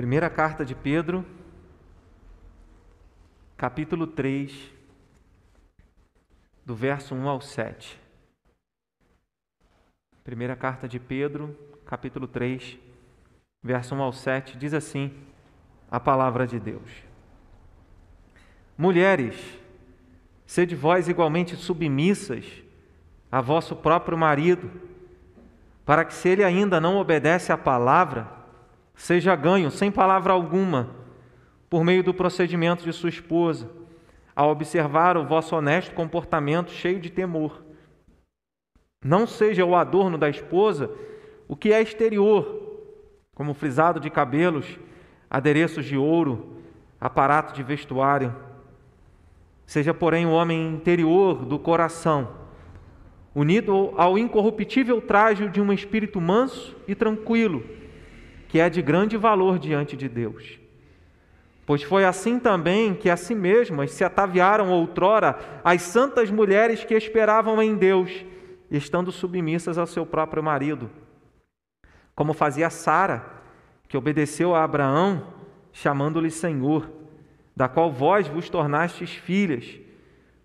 Primeira carta de Pedro, capítulo 3, do verso 1 ao 7. Primeira carta de Pedro, capítulo 3, verso 1 ao 7, diz assim a palavra de Deus: Mulheres, sede vós igualmente submissas a vosso próprio marido, para que, se ele ainda não obedece à palavra, seja ganho sem palavra alguma, por meio do procedimento de sua esposa, ao observar o vosso honesto comportamento cheio de temor. Não seja o adorno da esposa o que é exterior, como frisado de cabelos, adereços de ouro, aparato de vestuário. Seja, porém, o homem interior do coração, unido ao incorruptível traje de um espírito manso e tranquilo que é de grande valor diante de Deus. Pois foi assim também que a si mesmas se ataviaram outrora as santas mulheres que esperavam em Deus, estando submissas ao seu próprio marido. Como fazia Sara, que obedeceu a Abraão, chamando-lhe Senhor, da qual vós vos tornastes filhas,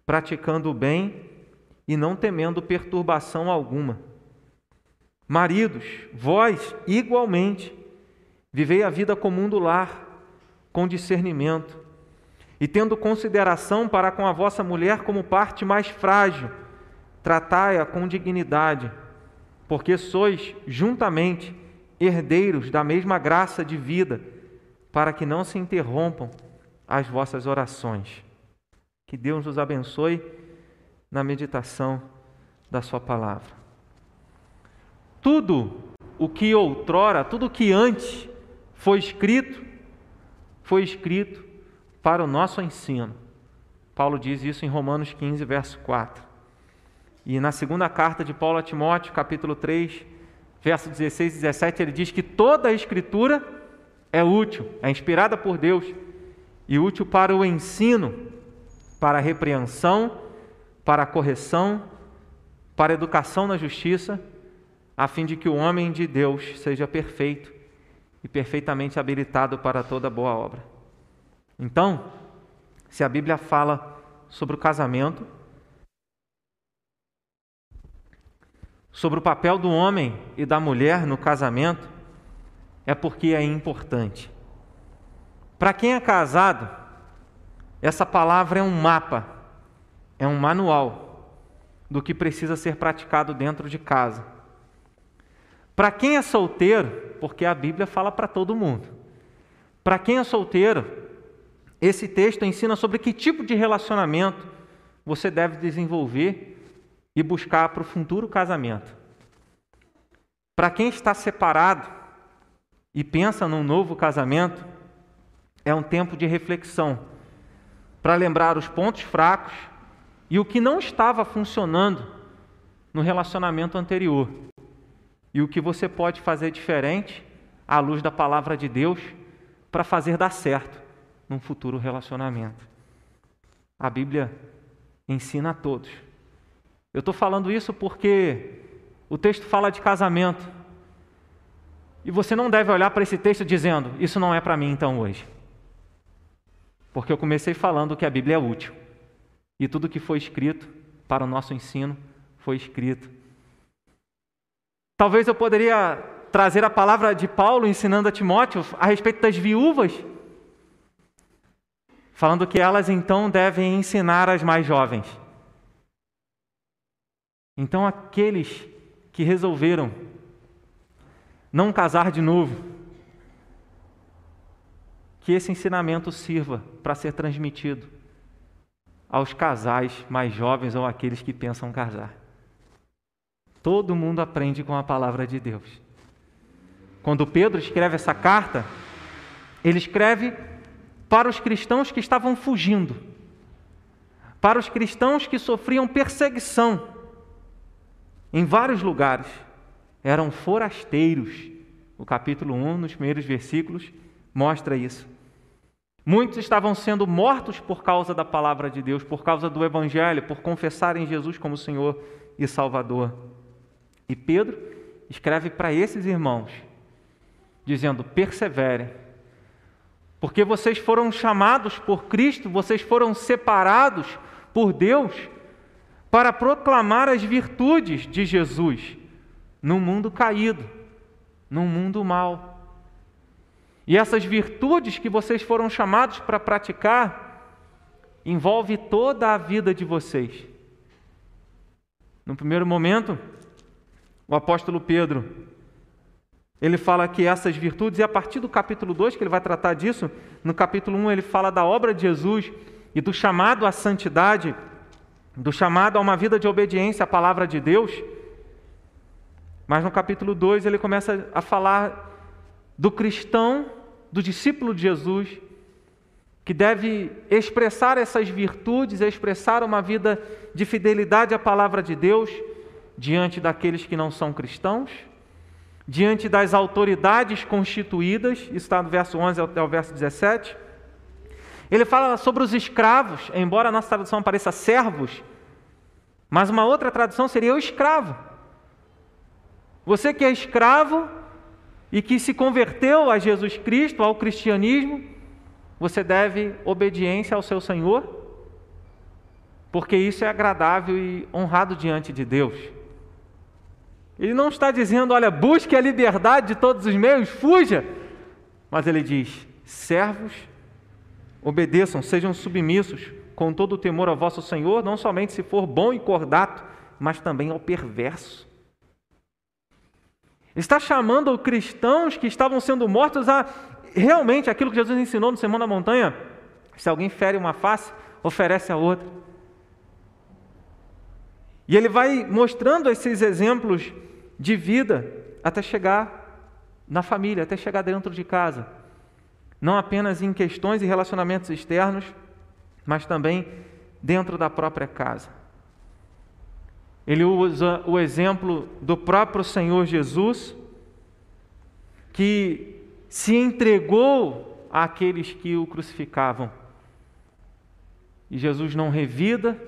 praticando o bem e não temendo perturbação alguma. Maridos, vós igualmente Vivei a vida comum do lar, com discernimento, e tendo consideração para com a vossa mulher como parte mais frágil, tratai-a com dignidade, porque sois juntamente herdeiros da mesma graça de vida, para que não se interrompam as vossas orações. Que Deus nos abençoe na meditação da Sua palavra. Tudo o que outrora, tudo o que antes foi escrito, foi escrito para o nosso ensino. Paulo diz isso em Romanos 15, verso 4. E na segunda carta de Paulo a Timóteo, capítulo 3, verso 16 e 17, ele diz que toda a escritura é útil, é inspirada por Deus e útil para o ensino, para a repreensão, para a correção, para a educação na justiça, a fim de que o homem de Deus seja perfeito e perfeitamente habilitado para toda boa obra. Então, se a Bíblia fala sobre o casamento, sobre o papel do homem e da mulher no casamento, é porque é importante. Para quem é casado, essa palavra é um mapa, é um manual do que precisa ser praticado dentro de casa. Para quem é solteiro, porque a Bíblia fala para todo mundo. Para quem é solteiro, esse texto ensina sobre que tipo de relacionamento você deve desenvolver e buscar para o futuro casamento. Para quem está separado e pensa num novo casamento, é um tempo de reflexão para lembrar os pontos fracos e o que não estava funcionando no relacionamento anterior e o que você pode fazer diferente à luz da palavra de Deus para fazer dar certo num futuro relacionamento. A Bíblia ensina a todos. Eu estou falando isso porque o texto fala de casamento. E você não deve olhar para esse texto dizendo: Isso não é para mim então hoje. Porque eu comecei falando que a Bíblia é útil. E tudo que foi escrito para o nosso ensino foi escrito Talvez eu poderia trazer a palavra de Paulo ensinando a Timóteo a respeito das viúvas, falando que elas então devem ensinar as mais jovens. Então, aqueles que resolveram não casar de novo, que esse ensinamento sirva para ser transmitido aos casais mais jovens ou aqueles que pensam casar. Todo mundo aprende com a palavra de Deus. Quando Pedro escreve essa carta, ele escreve para os cristãos que estavam fugindo, para os cristãos que sofriam perseguição em vários lugares, eram forasteiros. O capítulo 1, nos primeiros versículos, mostra isso. Muitos estavam sendo mortos por causa da palavra de Deus, por causa do Evangelho, por confessarem Jesus como Senhor e Salvador. E Pedro escreve para esses irmãos, dizendo: perseverem, Porque vocês foram chamados por Cristo, vocês foram separados por Deus para proclamar as virtudes de Jesus num mundo caído, num mundo mau. E essas virtudes que vocês foram chamados para praticar envolve toda a vida de vocês. No primeiro momento, o apóstolo Pedro ele fala que essas virtudes, e a partir do capítulo 2, que ele vai tratar disso, no capítulo 1 ele fala da obra de Jesus e do chamado à santidade, do chamado a uma vida de obediência à palavra de Deus. Mas no capítulo 2 ele começa a falar do cristão, do discípulo de Jesus, que deve expressar essas virtudes, expressar uma vida de fidelidade à palavra de Deus diante daqueles que não são cristãos diante das autoridades constituídas, isso está no verso 11 até o verso 17. Ele fala sobre os escravos, embora a nossa tradução pareça servos, mas uma outra tradução seria o escravo. Você que é escravo e que se converteu a Jesus Cristo, ao cristianismo, você deve obediência ao seu Senhor, porque isso é agradável e honrado diante de Deus. Ele não está dizendo, olha, busque a liberdade de todos os meios, fuja. Mas ele diz: servos, obedeçam, sejam submissos, com todo o temor ao vosso Senhor, não somente se for bom e cordato, mas também ao perverso. Está chamando os cristãos que estavam sendo mortos a realmente aquilo que Jesus ensinou no Sermão da Montanha: se alguém fere uma face, oferece a outra. E ele vai mostrando esses exemplos de vida até chegar na família, até chegar dentro de casa. Não apenas em questões e relacionamentos externos, mas também dentro da própria casa. Ele usa o exemplo do próprio Senhor Jesus, que se entregou àqueles que o crucificavam. E Jesus não revida,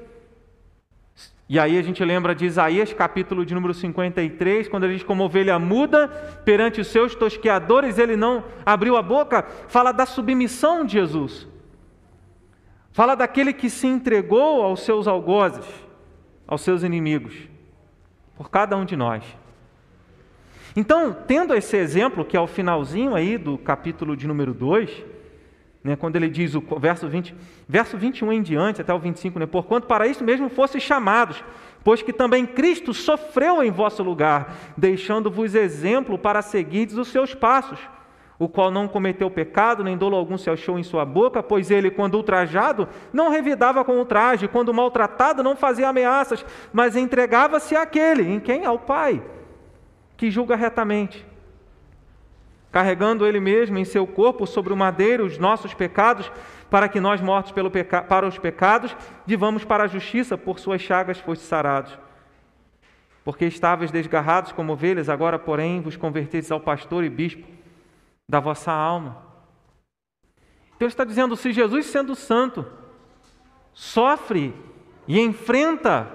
e aí a gente lembra de Isaías, capítulo de número 53, quando ele diz como ovelha muda perante os seus tosqueadores, ele não abriu a boca, fala da submissão de Jesus. Fala daquele que se entregou aos seus algozes, aos seus inimigos, por cada um de nós. Então, tendo esse exemplo, que é o finalzinho aí do capítulo de número 2, né, quando ele diz o verso 20, verso 21 em diante, até o 25, né, porquanto para isso mesmo fossem chamados, pois que também Cristo sofreu em vosso lugar, deixando-vos exemplo para seguirdes os seus passos, o qual não cometeu pecado, nem dolo algum se achou em sua boca, pois ele, quando ultrajado, não revidava com ultraje, quando maltratado, não fazia ameaças, mas entregava-se àquele, em quem? Ao Pai, que julga retamente carregando Ele mesmo em seu corpo sobre o madeiro os nossos pecados, para que nós, mortos peca... para os pecados, vivamos para a justiça, por suas chagas foste sarados. Porque estáveis desgarrados como ovelhas, agora, porém, vos converteis ao pastor e bispo da vossa alma. Então ele está dizendo: se Jesus, sendo santo, sofre e enfrenta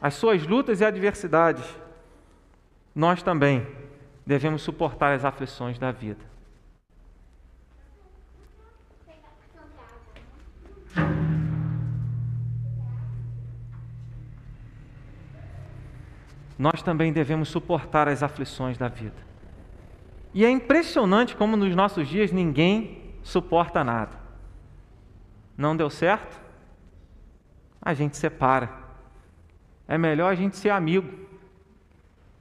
as suas lutas e adversidades, nós também devemos suportar as aflições da vida. Nós também devemos suportar as aflições da vida. E é impressionante como nos nossos dias ninguém suporta nada. Não deu certo? A gente separa. É melhor a gente ser amigo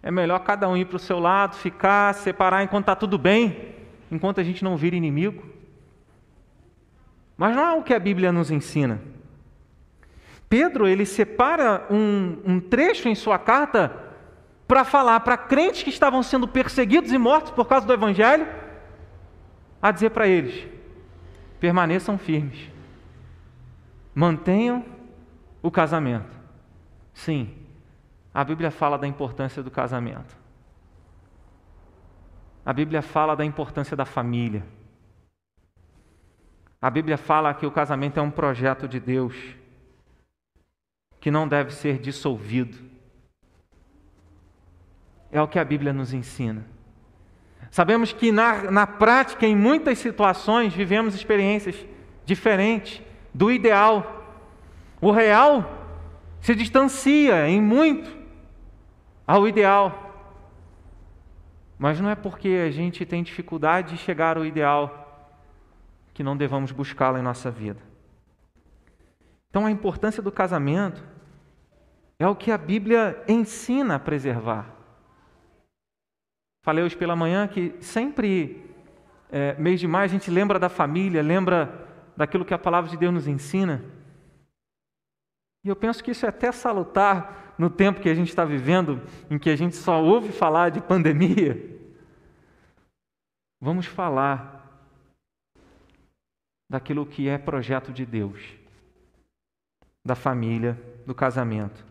é melhor cada um ir para o seu lado, ficar, separar enquanto está tudo bem, enquanto a gente não vira inimigo. Mas não é o que a Bíblia nos ensina. Pedro, ele separa um, um trecho em sua carta para falar para crentes que estavam sendo perseguidos e mortos por causa do Evangelho, a dizer para eles: permaneçam firmes, mantenham o casamento. Sim, a Bíblia fala da importância do casamento. A Bíblia fala da importância da família. A Bíblia fala que o casamento é um projeto de Deus que não deve ser dissolvido. É o que a Bíblia nos ensina. Sabemos que na, na prática, em muitas situações, vivemos experiências diferentes do ideal. O real se distancia em muito ao ideal. Mas não é porque a gente tem dificuldade de chegar ao ideal que não devamos buscá-lo em nossa vida. Então, a importância do casamento é o que a Bíblia ensina a preservar. Falei hoje pela manhã que sempre, é, mês de maio, a gente lembra da família, lembra daquilo que a palavra de Deus nos ensina. E eu penso que isso é até salutar no tempo que a gente está vivendo, em que a gente só ouve falar de pandemia. Vamos falar daquilo que é projeto de Deus, da família, do casamento.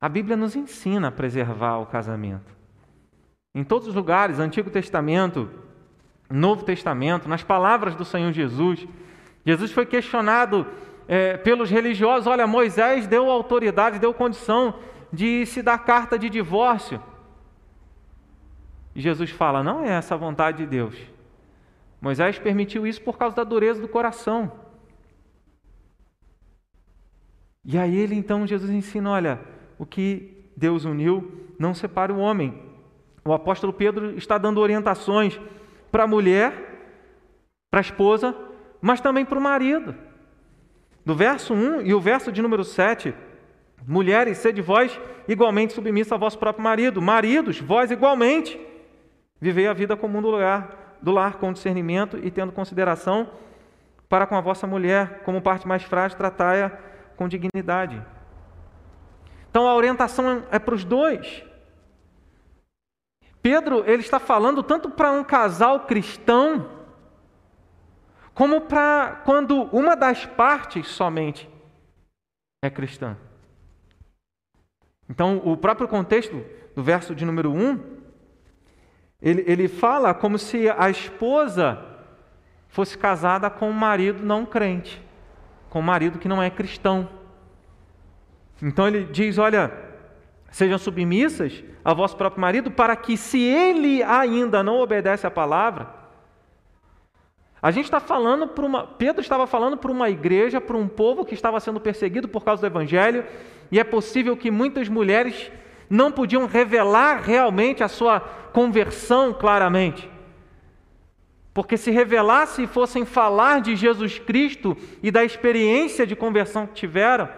A Bíblia nos ensina a preservar o casamento. Em todos os lugares, Antigo Testamento, Novo Testamento, nas palavras do Senhor Jesus, Jesus foi questionado é, pelos religiosos: olha, Moisés deu autoridade, deu condição de se dar carta de divórcio. Jesus fala: não é essa a vontade de Deus. Moisés permitiu isso por causa da dureza do coração. E aí ele então, Jesus ensina: olha, o que Deus uniu, não separa o homem. O apóstolo Pedro está dando orientações para a mulher, para a esposa, mas também para o marido. Do verso 1 e o verso de número 7, mulheres, sede vós igualmente submissa ao vosso próprio marido. Maridos, vós igualmente. Vivei a vida comum do lar, do lar com discernimento e tendo consideração para com a vossa mulher, como parte mais frágil, tratai-a com dignidade. Então a orientação é para os dois. Pedro, ele está falando tanto para um casal cristão, como para quando uma das partes somente é cristã. Então, o próprio contexto do verso de número 1, ele, ele fala como se a esposa fosse casada com um marido não crente, com um marido que não é cristão. Então ele diz: olha, sejam submissas ao vosso próprio marido, para que, se ele ainda não obedece à palavra, a gente está falando para uma. Pedro estava falando para uma igreja, para um povo que estava sendo perseguido por causa do Evangelho, e é possível que muitas mulheres não podiam revelar realmente a sua conversão claramente. Porque se revelasse e fossem falar de Jesus Cristo e da experiência de conversão que tiveram,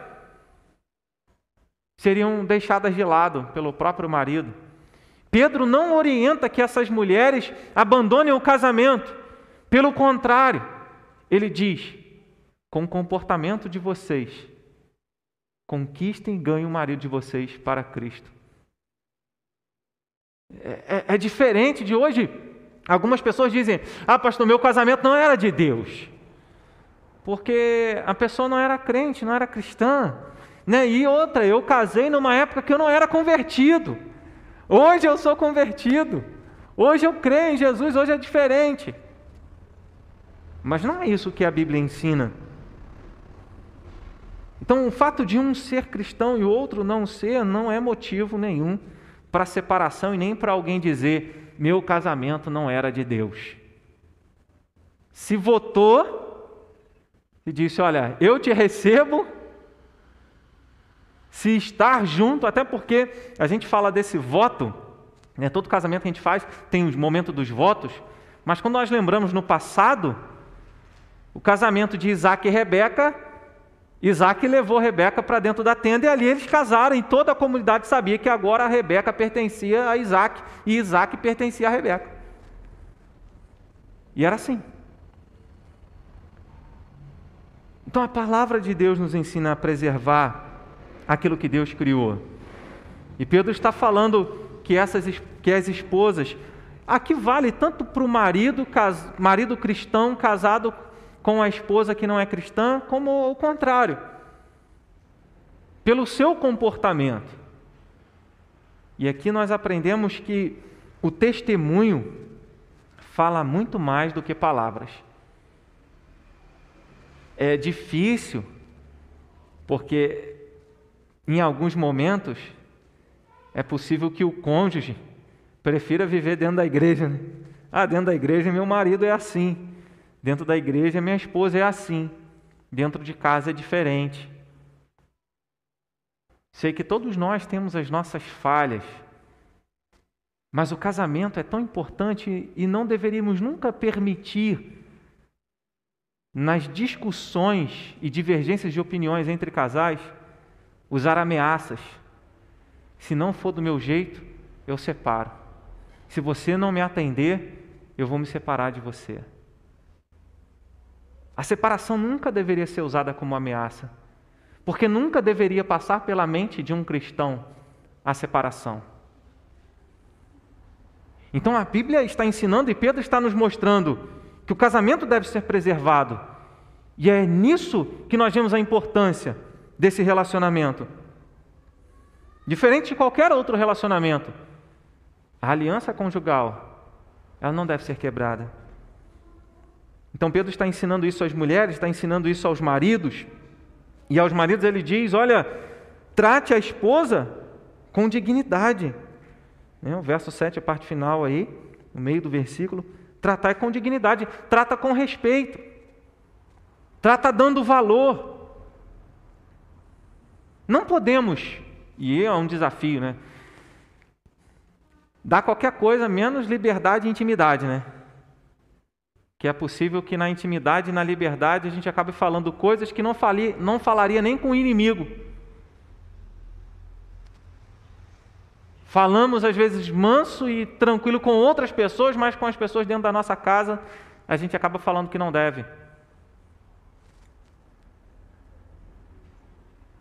seriam deixadas de lado pelo próprio marido. Pedro não orienta que essas mulheres abandonem o casamento. Pelo contrário, ele diz: com o comportamento de vocês, conquistem e ganhem o marido de vocês para Cristo. É, é, é, diferente de hoje. Algumas pessoas dizem: Ah, pastor, meu casamento não era de Deus. Porque a pessoa não era crente, não era cristã. Né? E outra, eu casei numa época que eu não era convertido. Hoje eu sou convertido. Hoje eu creio em Jesus, hoje é diferente. Mas não é isso que a Bíblia ensina. Então, o fato de um ser cristão e o outro não ser não é motivo nenhum para separação e nem para alguém dizer: meu casamento não era de Deus. Se votou e disse: olha, eu te recebo, se estar junto, até porque a gente fala desse voto, né, todo casamento que a gente faz tem os momentos dos votos, mas quando nós lembramos no passado, o casamento de Isaac e Rebeca, Isaac levou Rebeca para dentro da tenda e ali eles casaram e toda a comunidade sabia que agora a Rebeca pertencia a Isaac e Isaac pertencia a Rebeca. E era assim. Então a palavra de Deus nos ensina a preservar aquilo que Deus criou. E Pedro está falando que, essas, que as esposas, aqui vale tanto para o marido, marido cristão casado com a esposa que não é cristã, como o contrário. Pelo seu comportamento. E aqui nós aprendemos que o testemunho fala muito mais do que palavras. É difícil, porque em alguns momentos é possível que o cônjuge prefira viver dentro da igreja, né? Ah, dentro da igreja meu marido é assim. Dentro da igreja minha esposa é assim. Dentro de casa é diferente. Sei que todos nós temos as nossas falhas. Mas o casamento é tão importante e não deveríamos nunca permitir nas discussões e divergências de opiniões entre casais usar ameaças. Se não for do meu jeito, eu separo. Se você não me atender, eu vou me separar de você. A separação nunca deveria ser usada como ameaça, porque nunca deveria passar pela mente de um cristão a separação. Então a Bíblia está ensinando e Pedro está nos mostrando que o casamento deve ser preservado. E é nisso que nós vemos a importância desse relacionamento. Diferente de qualquer outro relacionamento, a aliança conjugal, ela não deve ser quebrada. Então Pedro está ensinando isso às mulheres, está ensinando isso aos maridos. E aos maridos ele diz: olha, trate a esposa com dignidade. Né, o verso 7, a parte final aí, no meio do versículo. Tratar com dignidade, trata com respeito, trata dando valor. Não podemos e é um desafio, né? Dá qualquer coisa menos liberdade e intimidade, né? Que é possível que na intimidade e na liberdade a gente acabe falando coisas que não, fali, não falaria nem com o inimigo. Falamos às vezes manso e tranquilo com outras pessoas, mas com as pessoas dentro da nossa casa a gente acaba falando que não deve.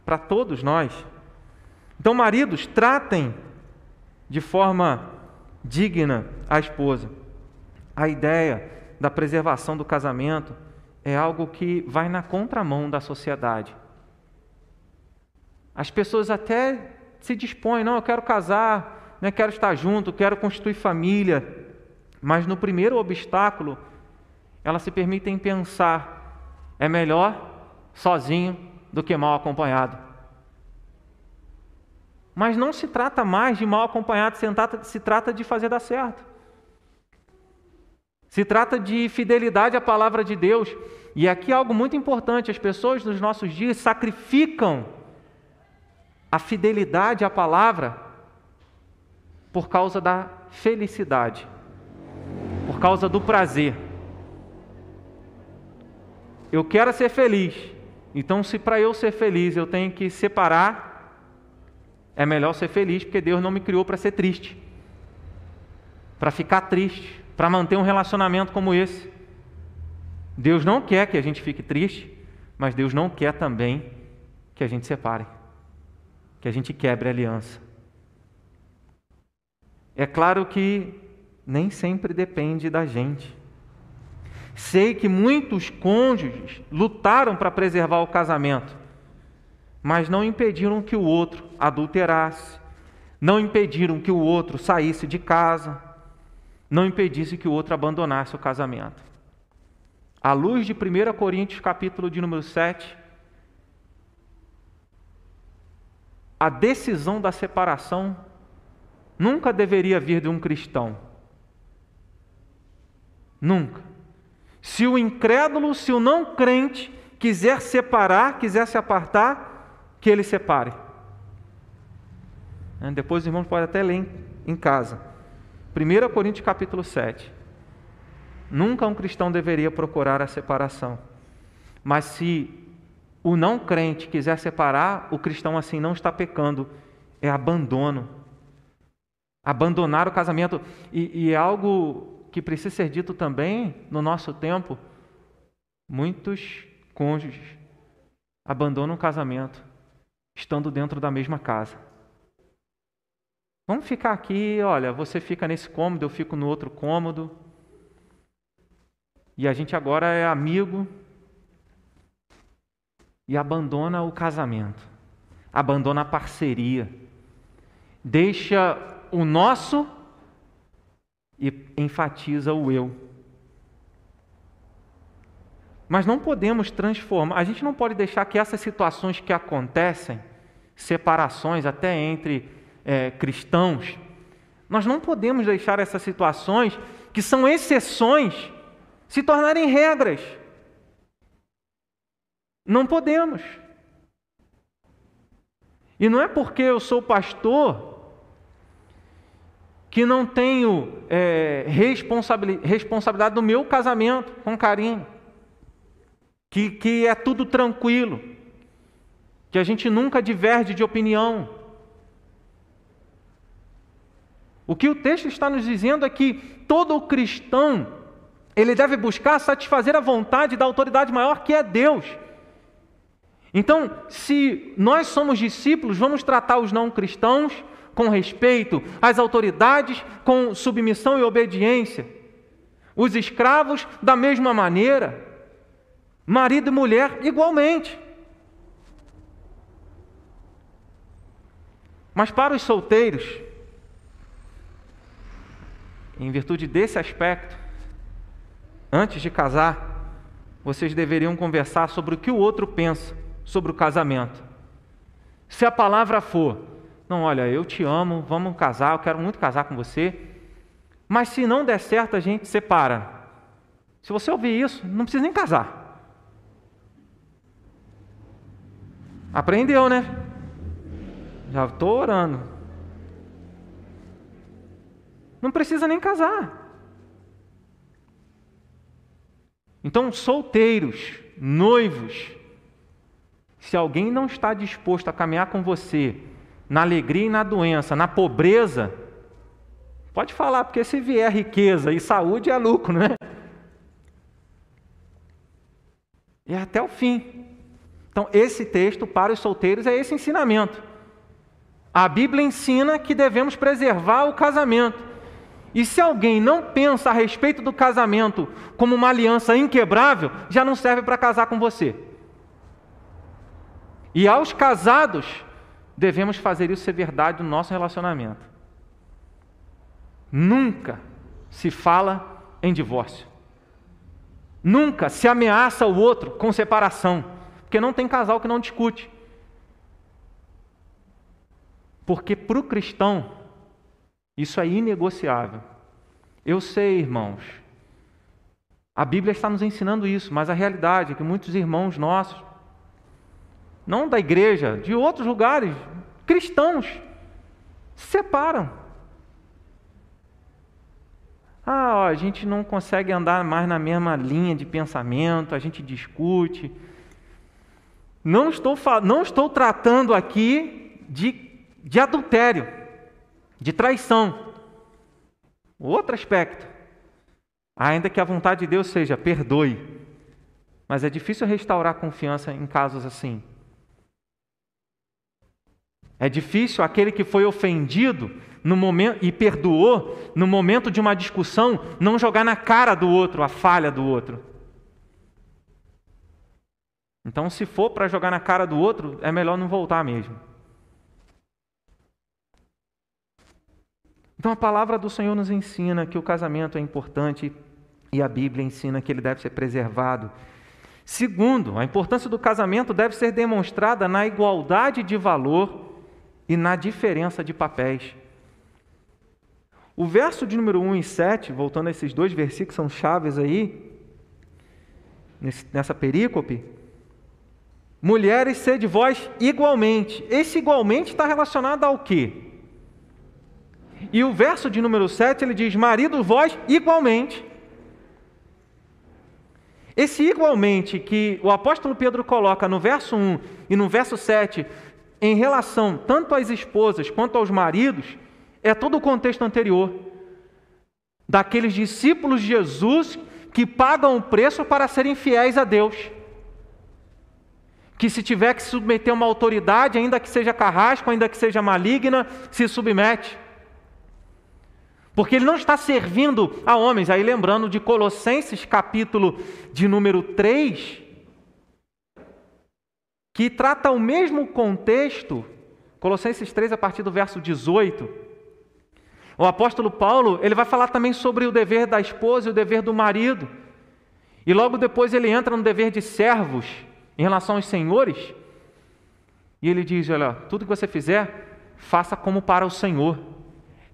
Para todos nós, então, maridos, tratem de forma digna a esposa. A ideia da preservação do casamento é algo que vai na contramão da sociedade. As pessoas até se dispõem, não, eu quero casar, né, quero estar junto, quero constituir família, mas no primeiro obstáculo, elas se permitem pensar: é melhor sozinho do que mal acompanhado. Mas não se trata mais de mal acompanhado, se trata de fazer dar certo. Se trata de fidelidade à palavra de Deus. E aqui algo muito importante: as pessoas nos nossos dias sacrificam a fidelidade à palavra por causa da felicidade, por causa do prazer. Eu quero ser feliz, então, se para eu ser feliz eu tenho que separar é melhor ser feliz, porque Deus não me criou para ser triste, para ficar triste, para manter um relacionamento como esse. Deus não quer que a gente fique triste, mas Deus não quer também que a gente separe, que a gente quebre a aliança. É claro que nem sempre depende da gente. Sei que muitos cônjuges lutaram para preservar o casamento, mas não impediram que o outro adulterasse, não impediram que o outro saísse de casa, não impedisse que o outro abandonasse o casamento. À luz de 1 Coríntios, capítulo de número 7, a decisão da separação nunca deveria vir de um cristão. Nunca. Se o incrédulo, se o não crente quiser separar, quiser se apartar, que ele separe. Depois os irmãos podem até ler em casa. 1 Coríntios capítulo 7. Nunca um cristão deveria procurar a separação. Mas se o não crente quiser separar, o cristão assim não está pecando, é abandono. Abandonar o casamento. E, e é algo que precisa ser dito também no nosso tempo. Muitos cônjuges abandonam o casamento estando dentro da mesma casa. Vamos ficar aqui, olha, você fica nesse cômodo, eu fico no outro cômodo. E a gente agora é amigo e abandona o casamento, abandona a parceria, deixa o nosso e enfatiza o eu. Mas não podemos transformar, a gente não pode deixar que essas situações que acontecem, separações até entre é, cristãos, nós não podemos deixar essas situações que são exceções, se tornarem regras. Não podemos. E não é porque eu sou pastor que não tenho é, responsabilidade do meu casamento com carinho, que, que é tudo tranquilo, que a gente nunca diverge de opinião. O que o texto está nos dizendo é que todo cristão ele deve buscar satisfazer a vontade da autoridade maior que é Deus. Então, se nós somos discípulos, vamos tratar os não cristãos com respeito, as autoridades com submissão e obediência, os escravos da mesma maneira, marido e mulher igualmente. Mas para os solteiros, em virtude desse aspecto, antes de casar, vocês deveriam conversar sobre o que o outro pensa sobre o casamento. Se a palavra for, não, olha, eu te amo, vamos casar, eu quero muito casar com você, mas se não der certo, a gente separa. Se você ouvir isso, não precisa nem casar. Aprendeu, né? Já estou orando. Não precisa nem casar. Então, solteiros, noivos, se alguém não está disposto a caminhar com você na alegria e na doença, na pobreza, pode falar, porque se vier riqueza e saúde é lucro, né? E é até o fim. Então, esse texto para os solteiros é esse ensinamento. A Bíblia ensina que devemos preservar o casamento. E se alguém não pensa a respeito do casamento como uma aliança inquebrável, já não serve para casar com você. E aos casados, devemos fazer isso ser verdade no nosso relacionamento. Nunca se fala em divórcio. Nunca se ameaça o outro com separação, porque não tem casal que não discute. Porque para o cristão, isso é inegociável. Eu sei, irmãos, a Bíblia está nos ensinando isso, mas a realidade é que muitos irmãos nossos não da igreja, de outros lugares, cristãos, se separam. Ah, ó, a gente não consegue andar mais na mesma linha de pensamento, a gente discute. Não estou, não estou tratando aqui de, de adultério, de traição. Outro aspecto. Ainda que a vontade de Deus seja perdoe. Mas é difícil restaurar confiança em casos assim. É difícil aquele que foi ofendido no momento e perdoou no momento de uma discussão não jogar na cara do outro a falha do outro. Então, se for para jogar na cara do outro, é melhor não voltar mesmo. Então, a palavra do Senhor nos ensina que o casamento é importante e a Bíblia ensina que ele deve ser preservado. Segundo, a importância do casamento deve ser demonstrada na igualdade de valor e na diferença de papéis. O verso de número 1 e 7, voltando a esses dois versículos, são chaves aí, nessa perícope. Mulheres, sede vós igualmente. Esse igualmente está relacionado ao quê? E o verso de número 7 ele diz: Marido, vós igualmente. Esse igualmente que o apóstolo Pedro coloca no verso 1 e no verso 7 em relação tanto às esposas quanto aos maridos, é todo o contexto anterior. Daqueles discípulos de Jesus que pagam o preço para serem fiéis a Deus. Que se tiver que submeter uma autoridade, ainda que seja carrasco, ainda que seja maligna, se submete. Porque ele não está servindo a homens. Aí lembrando de Colossenses capítulo de número 3, que trata o mesmo contexto, Colossenses 3, a partir do verso 18. O apóstolo Paulo, ele vai falar também sobre o dever da esposa e o dever do marido. E logo depois ele entra no dever de servos em relação aos senhores. E ele diz: Olha, tudo que você fizer, faça como para o Senhor.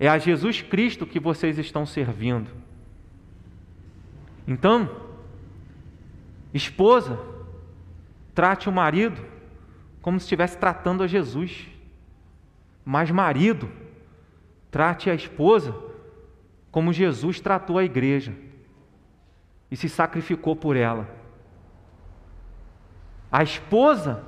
É a Jesus Cristo que vocês estão servindo. Então, esposa, trate o marido como se estivesse tratando a Jesus. Mas marido, trate a esposa como Jesus tratou a igreja e se sacrificou por ela. A esposa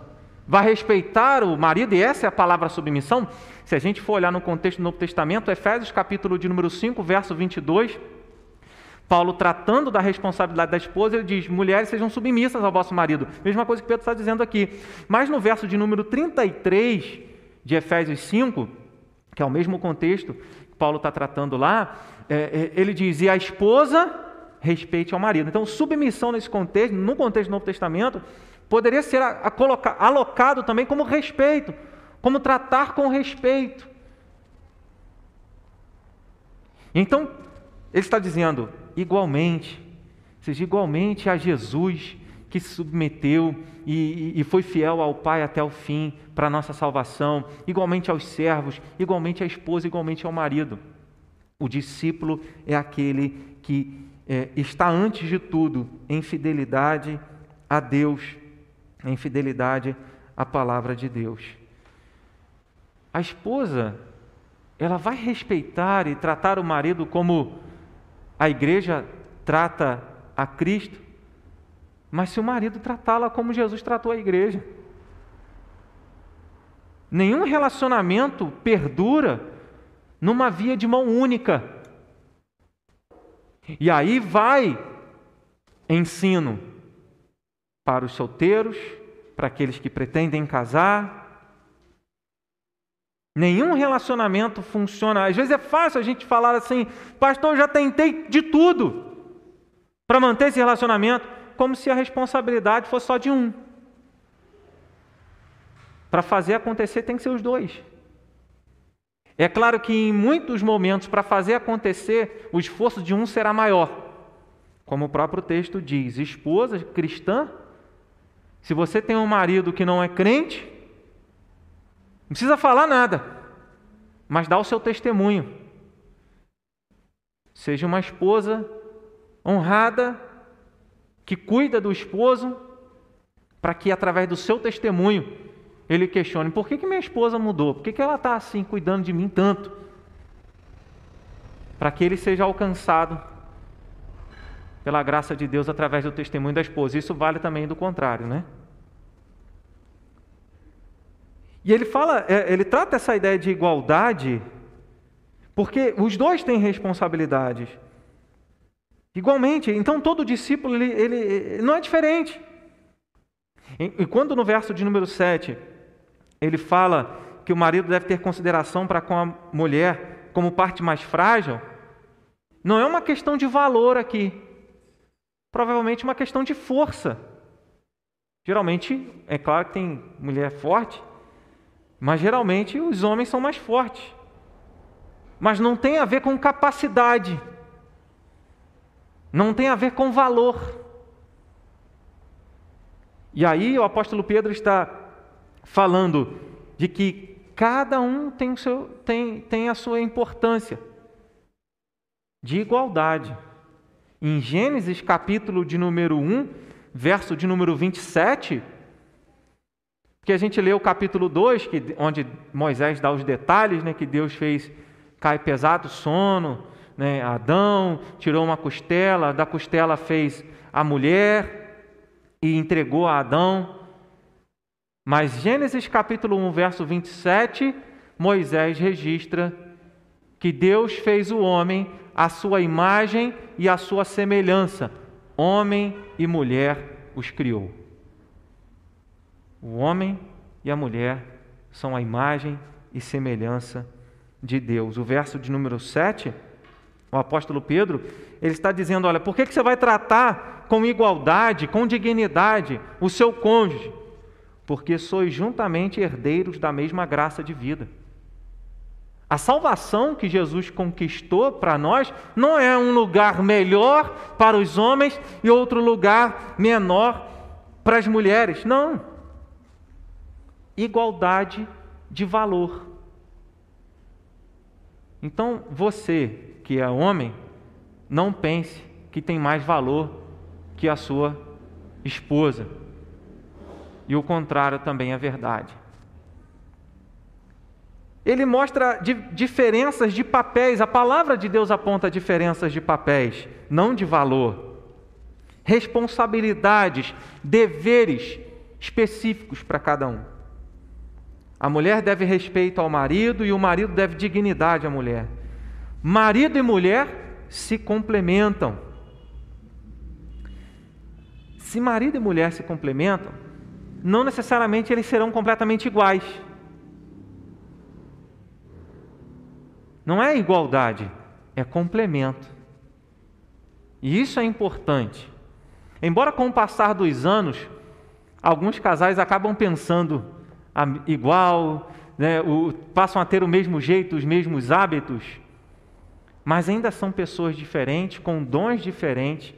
vai respeitar o marido, e essa é a palavra submissão. Se a gente for olhar no contexto do Novo Testamento, Efésios capítulo de número 5, verso 22, Paulo tratando da responsabilidade da esposa, ele diz: mulheres sejam submissas ao vosso marido. Mesma coisa que Pedro está dizendo aqui. Mas no verso de número 33 de Efésios 5, que é o mesmo contexto que Paulo está tratando lá, é, é, ele diz: e a esposa respeite ao marido. Então, submissão nesse contexto, no contexto do Novo Testamento, poderia ser a, a colocar, alocado também como respeito, como tratar com respeito. Então, ele está dizendo, igualmente, seja igualmente a Jesus que se submeteu e, e, foi fiel ao Pai até o fim para a nossa salvação, igualmente aos servos, igualmente à esposa, igualmente ao marido. O discípulo é aquele que é, está antes de tudo em fidelidade a Deus, em fidelidade à palavra de Deus. A esposa, ela vai respeitar e tratar o marido como a igreja trata a Cristo, mas se o marido tratá-la como Jesus tratou a igreja. Nenhum relacionamento perdura numa via de mão única. E aí vai ensino para os solteiros, para aqueles que pretendem casar. Nenhum relacionamento funciona. Às vezes é fácil a gente falar assim, pastor, eu já tentei de tudo para manter esse relacionamento, como se a responsabilidade fosse só de um. Para fazer acontecer tem que ser os dois. É claro que em muitos momentos, para fazer acontecer, o esforço de um será maior. Como o próprio texto diz: esposa cristã, se você tem um marido que não é crente, não precisa falar nada, mas dá o seu testemunho. Seja uma esposa honrada, que cuida do esposo, para que através do seu testemunho ele questione: por que, que minha esposa mudou? Por que, que ela está assim, cuidando de mim tanto? Para que ele seja alcançado pela graça de Deus através do testemunho da esposa. Isso vale também do contrário, né? E ele fala, é, ele trata essa ideia de igualdade, porque os dois têm responsabilidades. Igualmente, então todo discípulo ele, ele não é diferente. E quando no verso de número 7 ele fala que o marido deve ter consideração para com a mulher como parte mais frágil, não é uma questão de valor aqui. Provavelmente uma questão de força. Geralmente, é claro que tem mulher forte, mas geralmente os homens são mais fortes. Mas não tem a ver com capacidade. Não tem a ver com valor. E aí o apóstolo Pedro está falando de que cada um tem, seu, tem, tem a sua importância de igualdade. Em Gênesis, capítulo de número 1, verso de número 27, que a gente lê o capítulo 2, que, onde Moisés dá os detalhes, né, que Deus fez cair pesado sono, né, Adão tirou uma costela, da costela fez a mulher e entregou a Adão. Mas Gênesis capítulo 1, verso 27, Moisés registra que Deus fez o homem à sua imagem e à sua semelhança. Homem e mulher os criou. O homem e a mulher são a imagem e semelhança de Deus. O verso de número 7, o apóstolo Pedro, ele está dizendo: olha, por que você vai tratar com igualdade, com dignidade, o seu cônjuge? porque sois juntamente herdeiros da mesma graça de vida. A salvação que Jesus conquistou para nós não é um lugar melhor para os homens e outro lugar menor para as mulheres. Não. Igualdade de valor. Então, você que é homem, não pense que tem mais valor que a sua esposa. E o contrário também é verdade. Ele mostra diferenças de papéis, a palavra de Deus aponta diferenças de papéis, não de valor. Responsabilidades, deveres específicos para cada um. A mulher deve respeito ao marido e o marido deve dignidade à mulher. Marido e mulher se complementam. Se marido e mulher se complementam, não necessariamente eles serão completamente iguais. Não é igualdade, é complemento. E isso é importante. Embora com o passar dos anos, alguns casais acabam pensando igual, né, o, passam a ter o mesmo jeito, os mesmos hábitos, mas ainda são pessoas diferentes, com dons diferentes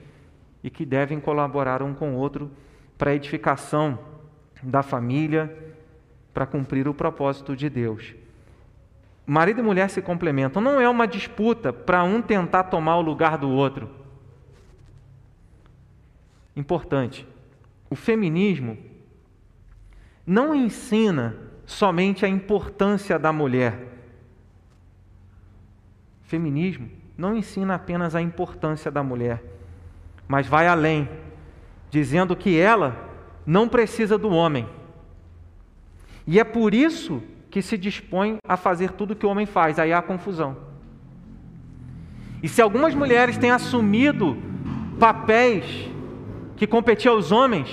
e que devem colaborar um com o outro para a edificação da família, para cumprir o propósito de Deus. Marido e mulher se complementam, não é uma disputa para um tentar tomar o lugar do outro. Importante, o feminismo não ensina somente a importância da mulher. O feminismo não ensina apenas a importância da mulher, mas vai além, dizendo que ela não precisa do homem. E é por isso que se dispõe a fazer tudo que o homem faz, aí há confusão. E se algumas mulheres têm assumido papéis que competiam aos homens,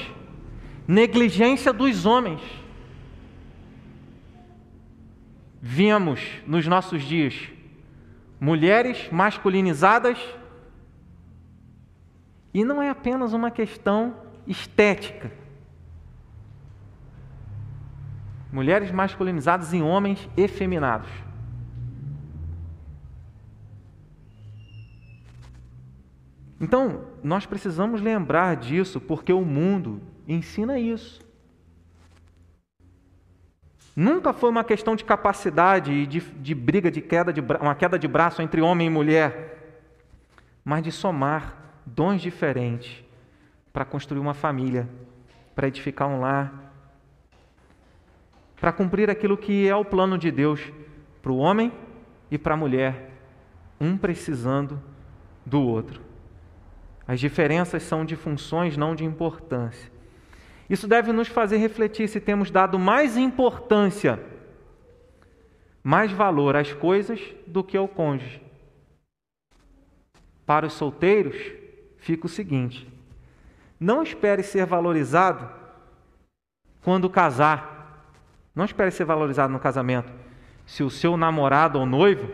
negligência dos homens. Vimos nos nossos dias mulheres masculinizadas, e não é apenas uma questão estética mulheres masculinizadas em homens efeminados. Então, nós precisamos lembrar disso, porque o mundo ensina isso. Nunca foi uma questão de capacidade e de, de, briga, de queda de uma queda de braço entre homem e mulher, mas de somar dons diferentes para construir uma família, para edificar um lar, para cumprir aquilo que é o plano de Deus para o homem e para a mulher, um precisando do outro. As diferenças são de funções, não de importância. Isso deve nos fazer refletir se temos dado mais importância, mais valor às coisas do que ao cônjuge. Para os solteiros, fica o seguinte: não espere ser valorizado quando casar. Não espere ser valorizado no casamento. Se o seu namorado ou noivo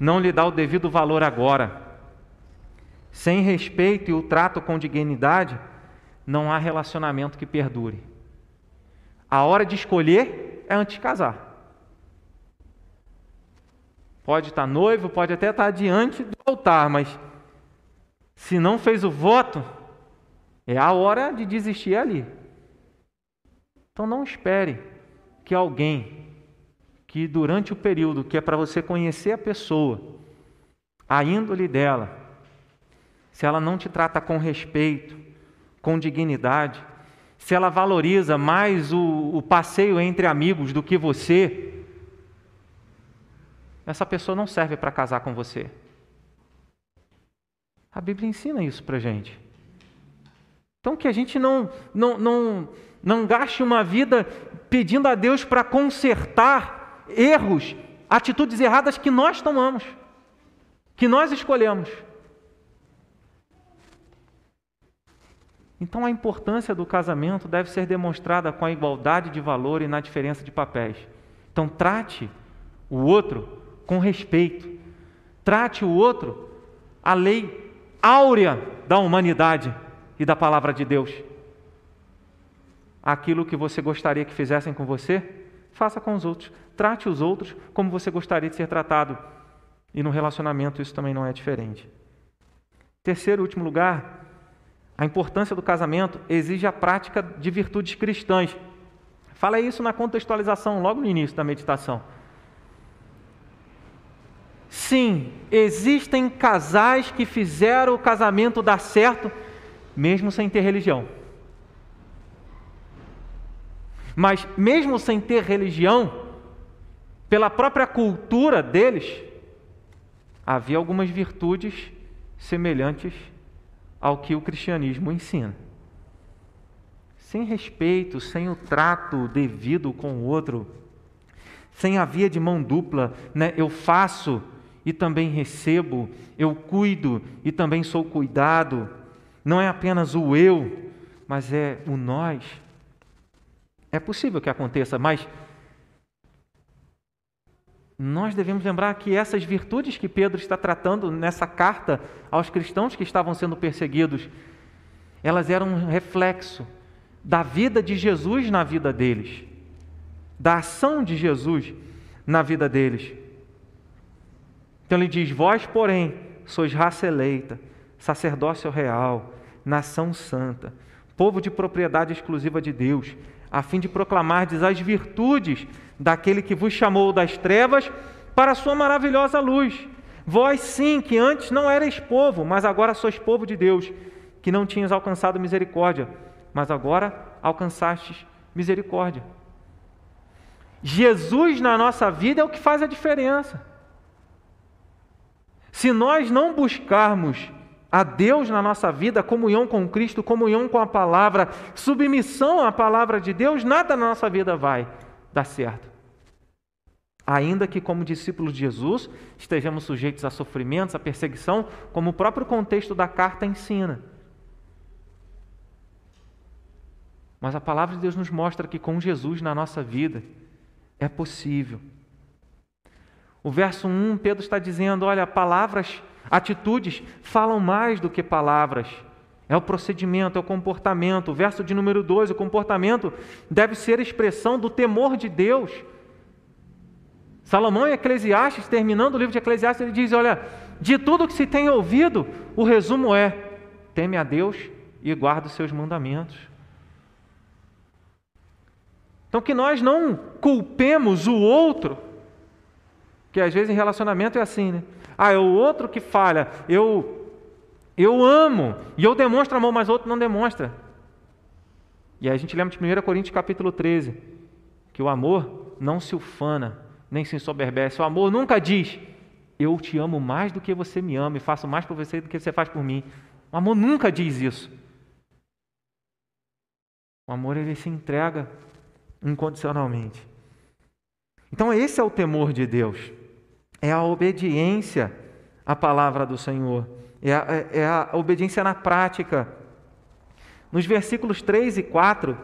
não lhe dá o devido valor agora, sem respeito e o trato com dignidade, não há relacionamento que perdure. A hora de escolher é antes de casar. Pode estar noivo, pode até estar diante do altar, mas se não fez o voto, é a hora de desistir ali. Então não espere que alguém que durante o período que é para você conhecer a pessoa, a índole dela, se ela não te trata com respeito, com dignidade, se ela valoriza mais o, o passeio entre amigos do que você, essa pessoa não serve para casar com você. A Bíblia ensina isso para gente. Então que a gente não, não, não, não gaste uma vida pedindo a Deus para consertar erros, atitudes erradas que nós tomamos, que nós escolhemos. Então a importância do casamento deve ser demonstrada com a igualdade de valor e na diferença de papéis. Então trate o outro com respeito. Trate o outro a lei áurea da humanidade e da palavra de Deus aquilo que você gostaria que fizessem com você, faça com os outros. Trate os outros como você gostaria de ser tratado. E no relacionamento isso também não é diferente. Terceiro e último lugar, a importância do casamento exige a prática de virtudes cristãs. Falei isso na contextualização logo no início da meditação. Sim, existem casais que fizeram o casamento dar certo, mesmo sem ter religião. Mas, mesmo sem ter religião, pela própria cultura deles, havia algumas virtudes semelhantes ao que o cristianismo ensina. Sem respeito, sem o trato devido com o outro, sem a via de mão dupla, né? eu faço e também recebo, eu cuido e também sou cuidado. Não é apenas o eu, mas é o nós. É possível que aconteça, mas nós devemos lembrar que essas virtudes que Pedro está tratando nessa carta aos cristãos que estavam sendo perseguidos, elas eram um reflexo da vida de Jesus na vida deles, da ação de Jesus na vida deles. Então ele diz: Vós, porém, sois raça eleita, sacerdócio real, nação santa, povo de propriedade exclusiva de Deus, a fim de proclamardes as virtudes daquele que vos chamou das trevas para a sua maravilhosa luz. Vós sim, que antes não erais povo, mas agora sois povo de Deus, que não tinhas alcançado misericórdia, mas agora alcançastes misericórdia. Jesus na nossa vida é o que faz a diferença. Se nós não buscarmos a Deus na nossa vida, comunhão com Cristo, comunhão com a palavra, submissão à palavra de Deus, nada na nossa vida vai dar certo. Ainda que, como discípulos de Jesus, estejamos sujeitos a sofrimentos, a perseguição, como o próprio contexto da carta ensina. Mas a palavra de Deus nos mostra que com Jesus na nossa vida é possível. O verso 1, Pedro está dizendo: olha, palavras Atitudes falam mais do que palavras. É o procedimento, é o comportamento. O verso de número 2, o comportamento deve ser expressão do temor de Deus. Salomão em Eclesiastes, terminando o livro de Eclesiastes, ele diz: Olha, de tudo que se tem ouvido, o resumo é: teme a Deus e guarda os seus mandamentos. Então, que nós não culpemos o outro, que às vezes em relacionamento é assim, né? Ah, é o outro que falha. Eu, eu amo e eu demonstro amor, mas o outro não demonstra. E aí a gente lembra de 1 Coríntios capítulo 13, que o amor não se ufana, nem se ensoberbece. O amor nunca diz, eu te amo mais do que você me ama e faço mais por você do que você faz por mim. O amor nunca diz isso. O amor ele se entrega incondicionalmente. Então esse é o temor de Deus é a obediência à palavra do Senhor, é a, é, é a obediência na prática. Nos versículos 3 e 4,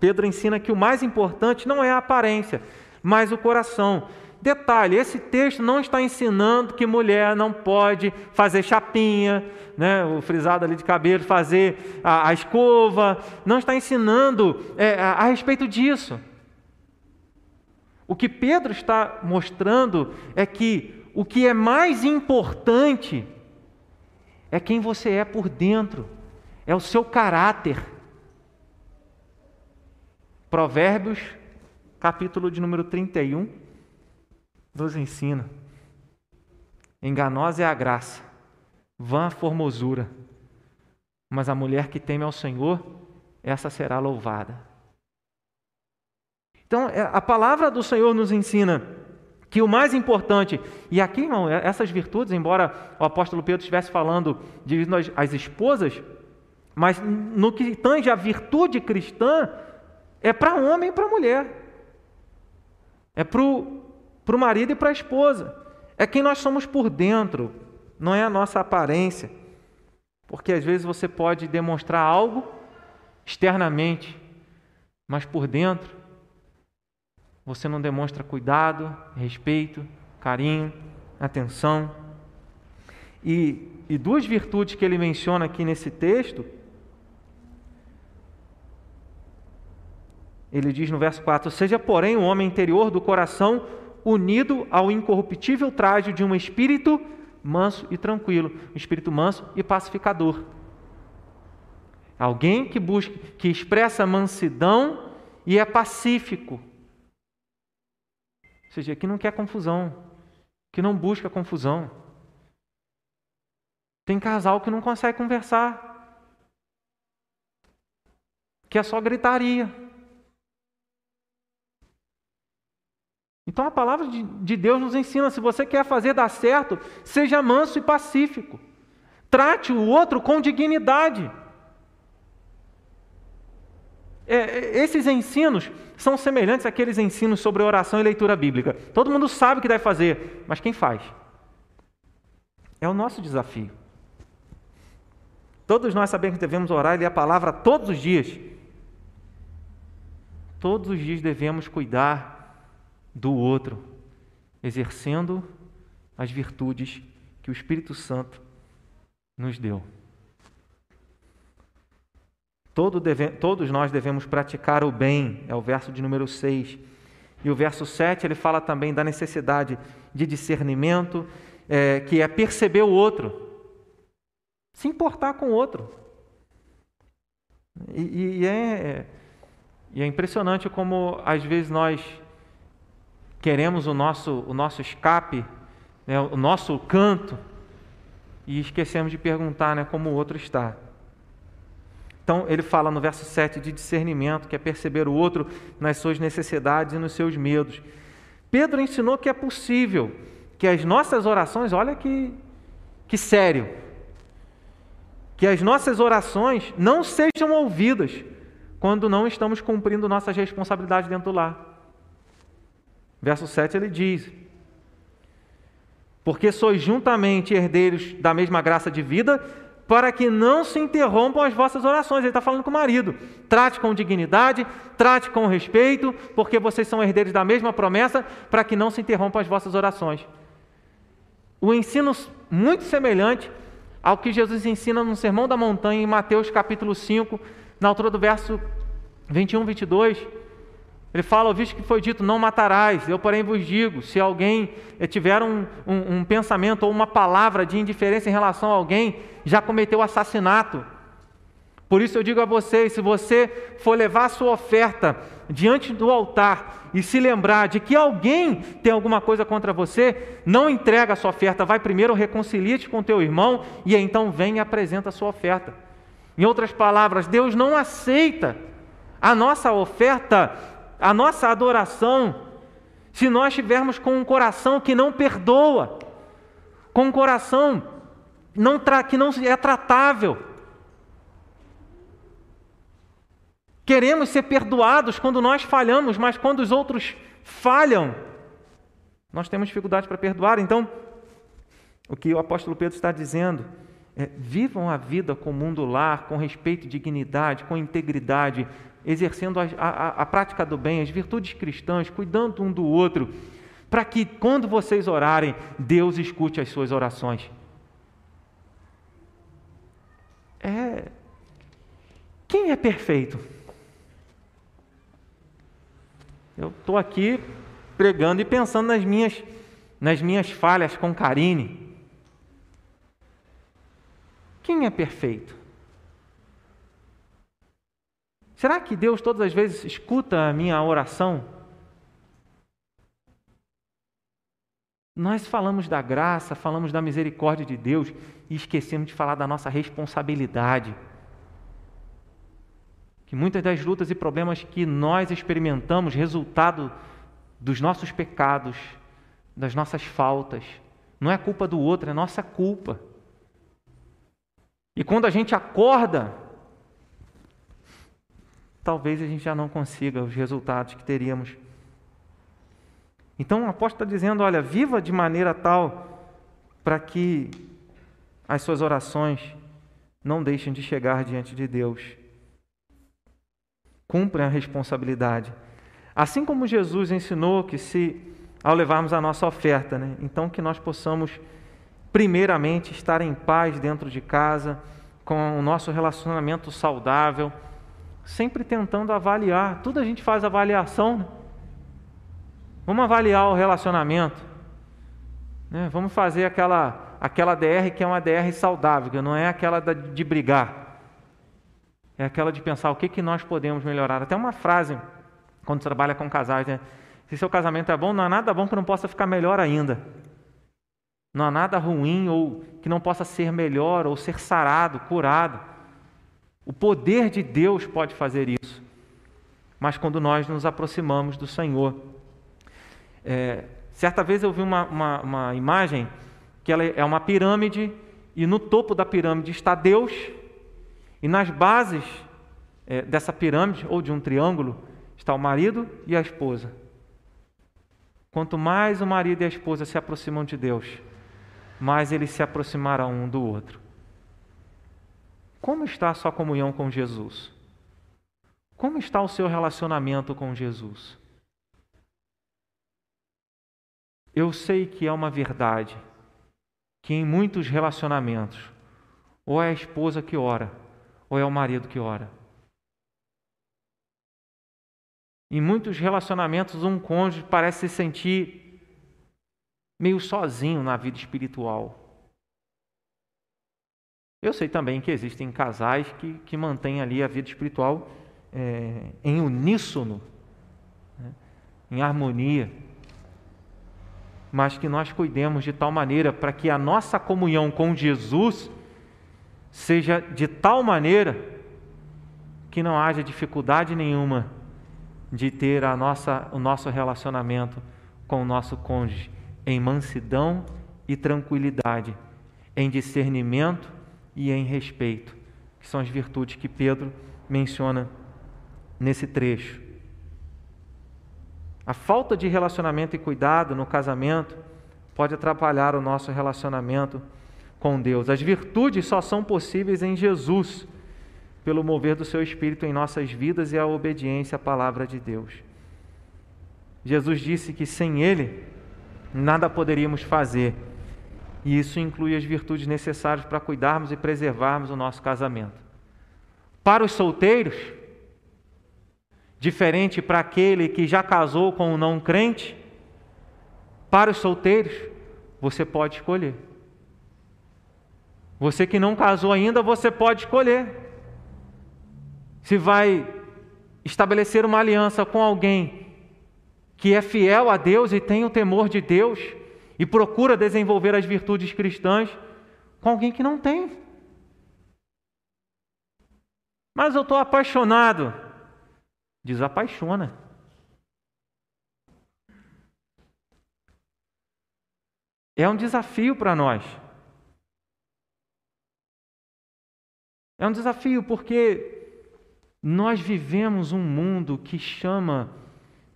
Pedro ensina que o mais importante não é a aparência, mas o coração. Detalhe: esse texto não está ensinando que mulher não pode fazer chapinha, né, o frisado ali de cabelo, fazer a, a escova, não está ensinando é, a, a respeito disso. O que Pedro está mostrando é que o que é mais importante é quem você é por dentro, é o seu caráter. Provérbios, capítulo de número 31, nos ensina: enganosa é a graça, vã a formosura, mas a mulher que teme ao Senhor, essa será louvada. Então, é, a palavra do Senhor nos ensina que o mais importante, e aqui, irmão, é, essas virtudes, embora o apóstolo Pedro estivesse falando de as esposas, mas no que tange a virtude cristã, é para homem e para mulher. É para o marido e para a esposa. É quem nós somos por dentro, não é a nossa aparência. Porque às vezes você pode demonstrar algo externamente, mas por dentro você não demonstra cuidado, respeito, carinho, atenção. E, e duas virtudes que ele menciona aqui nesse texto, ele diz no verso 4: Seja, porém, o homem interior do coração unido ao incorruptível traje de um espírito manso e tranquilo, um espírito manso e pacificador. Alguém que busca, que expressa mansidão e é pacífico. Ou seja, aqui não quer confusão. que não busca confusão. Tem casal que não consegue conversar, que é só gritaria. Então a palavra de Deus nos ensina: se você quer fazer dar certo, seja manso e pacífico. Trate o outro com dignidade. É, é, esses ensinos são semelhantes àqueles ensinos sobre oração e leitura bíblica. Todo mundo sabe o que deve fazer, mas quem faz? É o nosso desafio. Todos nós sabemos que devemos orar e ler a palavra todos os dias. Todos os dias devemos cuidar do outro, exercendo as virtudes que o Espírito Santo nos deu. Todo deve, todos nós devemos praticar o bem, é o verso de número 6. E o verso 7 ele fala também da necessidade de discernimento, é, que é perceber o outro, se importar com o outro. E, e, é, e é impressionante como às vezes nós queremos o nosso, o nosso escape, né, o nosso canto, e esquecemos de perguntar né, como o outro está. Então, ele fala no verso 7 de discernimento, que é perceber o outro nas suas necessidades e nos seus medos. Pedro ensinou que é possível que as nossas orações, olha que, que sério, que as nossas orações não sejam ouvidas quando não estamos cumprindo nossas responsabilidades dentro do lar. Verso 7 ele diz: Porque sois juntamente herdeiros da mesma graça de vida, para que não se interrompam as vossas orações. Ele está falando com o marido. Trate com dignidade, trate com respeito, porque vocês são herdeiros da mesma promessa, para que não se interrompam as vossas orações. O ensino muito semelhante ao que Jesus ensina no Sermão da Montanha, em Mateus capítulo 5, na altura do verso 21, 22. Ele fala, visto que foi dito, não matarás, eu porém vos digo, se alguém eh, tiver um, um, um, pensamento ou uma palavra de indiferença em relação a alguém, já cometeu assassinato. Por isso eu digo a vocês, se você for levar a sua oferta diante do altar e se lembrar de que alguém tem alguma coisa contra você, não entrega a sua oferta, vai primeiro reconcilia-te com teu irmão e então vem e apresenta a sua oferta. Em outras palavras, Deus não aceita a nossa oferta a nossa adoração, se nós estivermos com um coração que não perdoa, com um coração não que não é tratável. Queremos ser perdoados quando nós falhamos, mas quando os outros falham, nós temos dificuldade para perdoar. Então, o que o apóstolo Pedro está dizendo é: vivam a vida com o mundo lar, com respeito, dignidade, com integridade, exercendo a, a, a prática do bem, as virtudes cristãs, cuidando um do outro, para que quando vocês orarem, Deus escute as suas orações. É. Quem é perfeito? Eu estou aqui pregando e pensando nas minhas, nas minhas falhas com Karine. Quem é perfeito? Será que Deus todas as vezes escuta a minha oração? Nós falamos da graça, falamos da misericórdia de Deus e esquecemos de falar da nossa responsabilidade. Que muitas das lutas e problemas que nós experimentamos, resultado dos nossos pecados, das nossas faltas, não é culpa do outro, é nossa culpa. E quando a gente acorda talvez a gente já não consiga os resultados que teríamos. Então o apóstolo está dizendo: olha, viva de maneira tal para que as suas orações não deixem de chegar diante de Deus. Cumprem a responsabilidade. Assim como Jesus ensinou que se ao levarmos a nossa oferta, né, então que nós possamos primeiramente estar em paz dentro de casa, com o nosso relacionamento saudável, sempre tentando avaliar. Tudo a gente faz avaliação. Né? Vamos avaliar o relacionamento. Né? Vamos fazer aquela, aquela DR que é uma DR saudável, não é aquela de brigar. É aquela de pensar o que, que nós podemos melhorar. Até uma frase, quando trabalha com casais, né? Se seu casamento é bom, não há nada bom que não possa ficar melhor ainda. Não há nada ruim ou que não possa ser melhor ou ser sarado, curado. O poder de Deus pode fazer isso. Mas quando nós nos aproximamos do Senhor. É, certa vez eu vi uma, uma, uma imagem que é uma pirâmide e no topo da pirâmide está Deus e nas bases é, dessa pirâmide ou de um triângulo está o marido e a esposa. Quanto mais o marido e a esposa se aproximam de Deus, mais eles se aproximarão um do outro. Como está a sua comunhão com Jesus? Como está o seu relacionamento com Jesus? Eu sei que é uma verdade que em muitos relacionamentos, ou é a esposa que ora, ou é o marido que ora. Em muitos relacionamentos, um cônjuge parece se sentir meio sozinho na vida espiritual. Eu sei também que existem casais que, que mantêm ali a vida espiritual é, em uníssono, né, em harmonia, mas que nós cuidemos de tal maneira para que a nossa comunhão com Jesus seja de tal maneira que não haja dificuldade nenhuma de ter a nossa, o nosso relacionamento com o nosso cônjuge em mansidão e tranquilidade, em discernimento e em respeito, que são as virtudes que Pedro menciona nesse trecho. A falta de relacionamento e cuidado no casamento pode atrapalhar o nosso relacionamento com Deus. As virtudes só são possíveis em Jesus, pelo mover do seu Espírito em nossas vidas e a obediência à palavra de Deus. Jesus disse que sem Ele nada poderíamos fazer. E isso inclui as virtudes necessárias para cuidarmos e preservarmos o nosso casamento. Para os solteiros, diferente para aquele que já casou com um não crente, para os solteiros, você pode escolher. Você que não casou ainda, você pode escolher. Se vai estabelecer uma aliança com alguém que é fiel a Deus e tem o temor de Deus e procura desenvolver as virtudes cristãs com alguém que não tem. Mas eu estou apaixonado. Desapaixona. É um desafio para nós. É um desafio porque nós vivemos um mundo que chama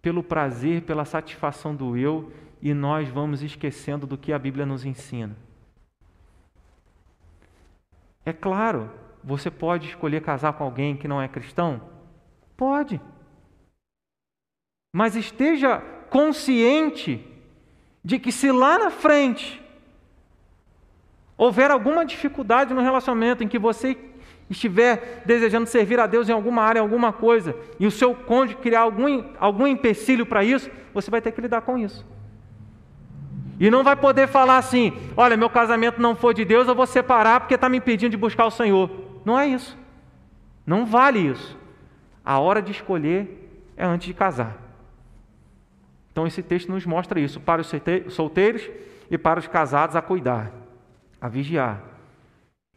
pelo prazer, pela satisfação do eu, e nós vamos esquecendo do que a Bíblia nos ensina. É claro, você pode escolher casar com alguém que não é cristão? Pode. Mas esteja consciente de que se lá na frente houver alguma dificuldade no relacionamento em que você estiver desejando servir a Deus em alguma área, alguma coisa, e o seu cônjuge criar algum, algum empecilho para isso, você vai ter que lidar com isso. E não vai poder falar assim: olha, meu casamento não foi de Deus, eu vou separar porque está me impedindo de buscar o Senhor. Não é isso. Não vale isso. A hora de escolher é antes de casar. Então, esse texto nos mostra isso para os solteiros e para os casados a cuidar, a vigiar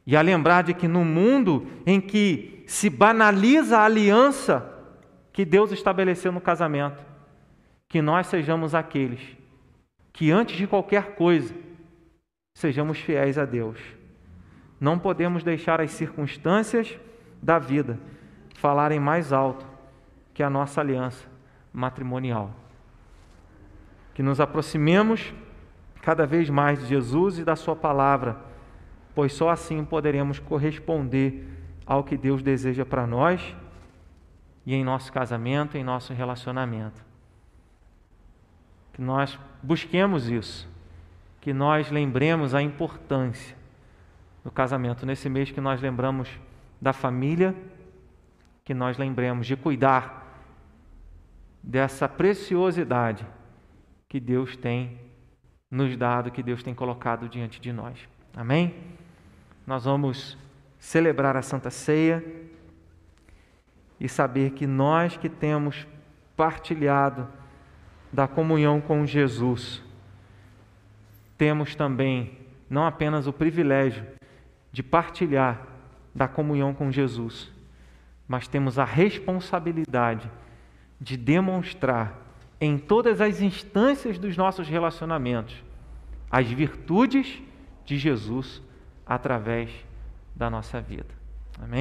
e a lembrar de que no mundo em que se banaliza a aliança que Deus estabeleceu no casamento, que nós sejamos aqueles que antes de qualquer coisa sejamos fiéis a Deus. Não podemos deixar as circunstâncias da vida falarem mais alto que a nossa aliança matrimonial. Que nos aproximemos cada vez mais de Jesus e da Sua palavra pois só assim poderemos corresponder ao que Deus deseja para nós e em nosso casamento, em nosso relacionamento. Que nós busquemos isso, que nós lembremos a importância do casamento. Nesse mês que nós lembramos da família, que nós lembremos de cuidar dessa preciosidade que Deus tem nos dado, que Deus tem colocado diante de nós. Amém? nós vamos celebrar a Santa Ceia e saber que nós que temos partilhado da comunhão com Jesus, temos também não apenas o privilégio de partilhar da comunhão com Jesus, mas temos a responsabilidade de demonstrar em todas as instâncias dos nossos relacionamentos as virtudes de Jesus através da nossa vida. Amém?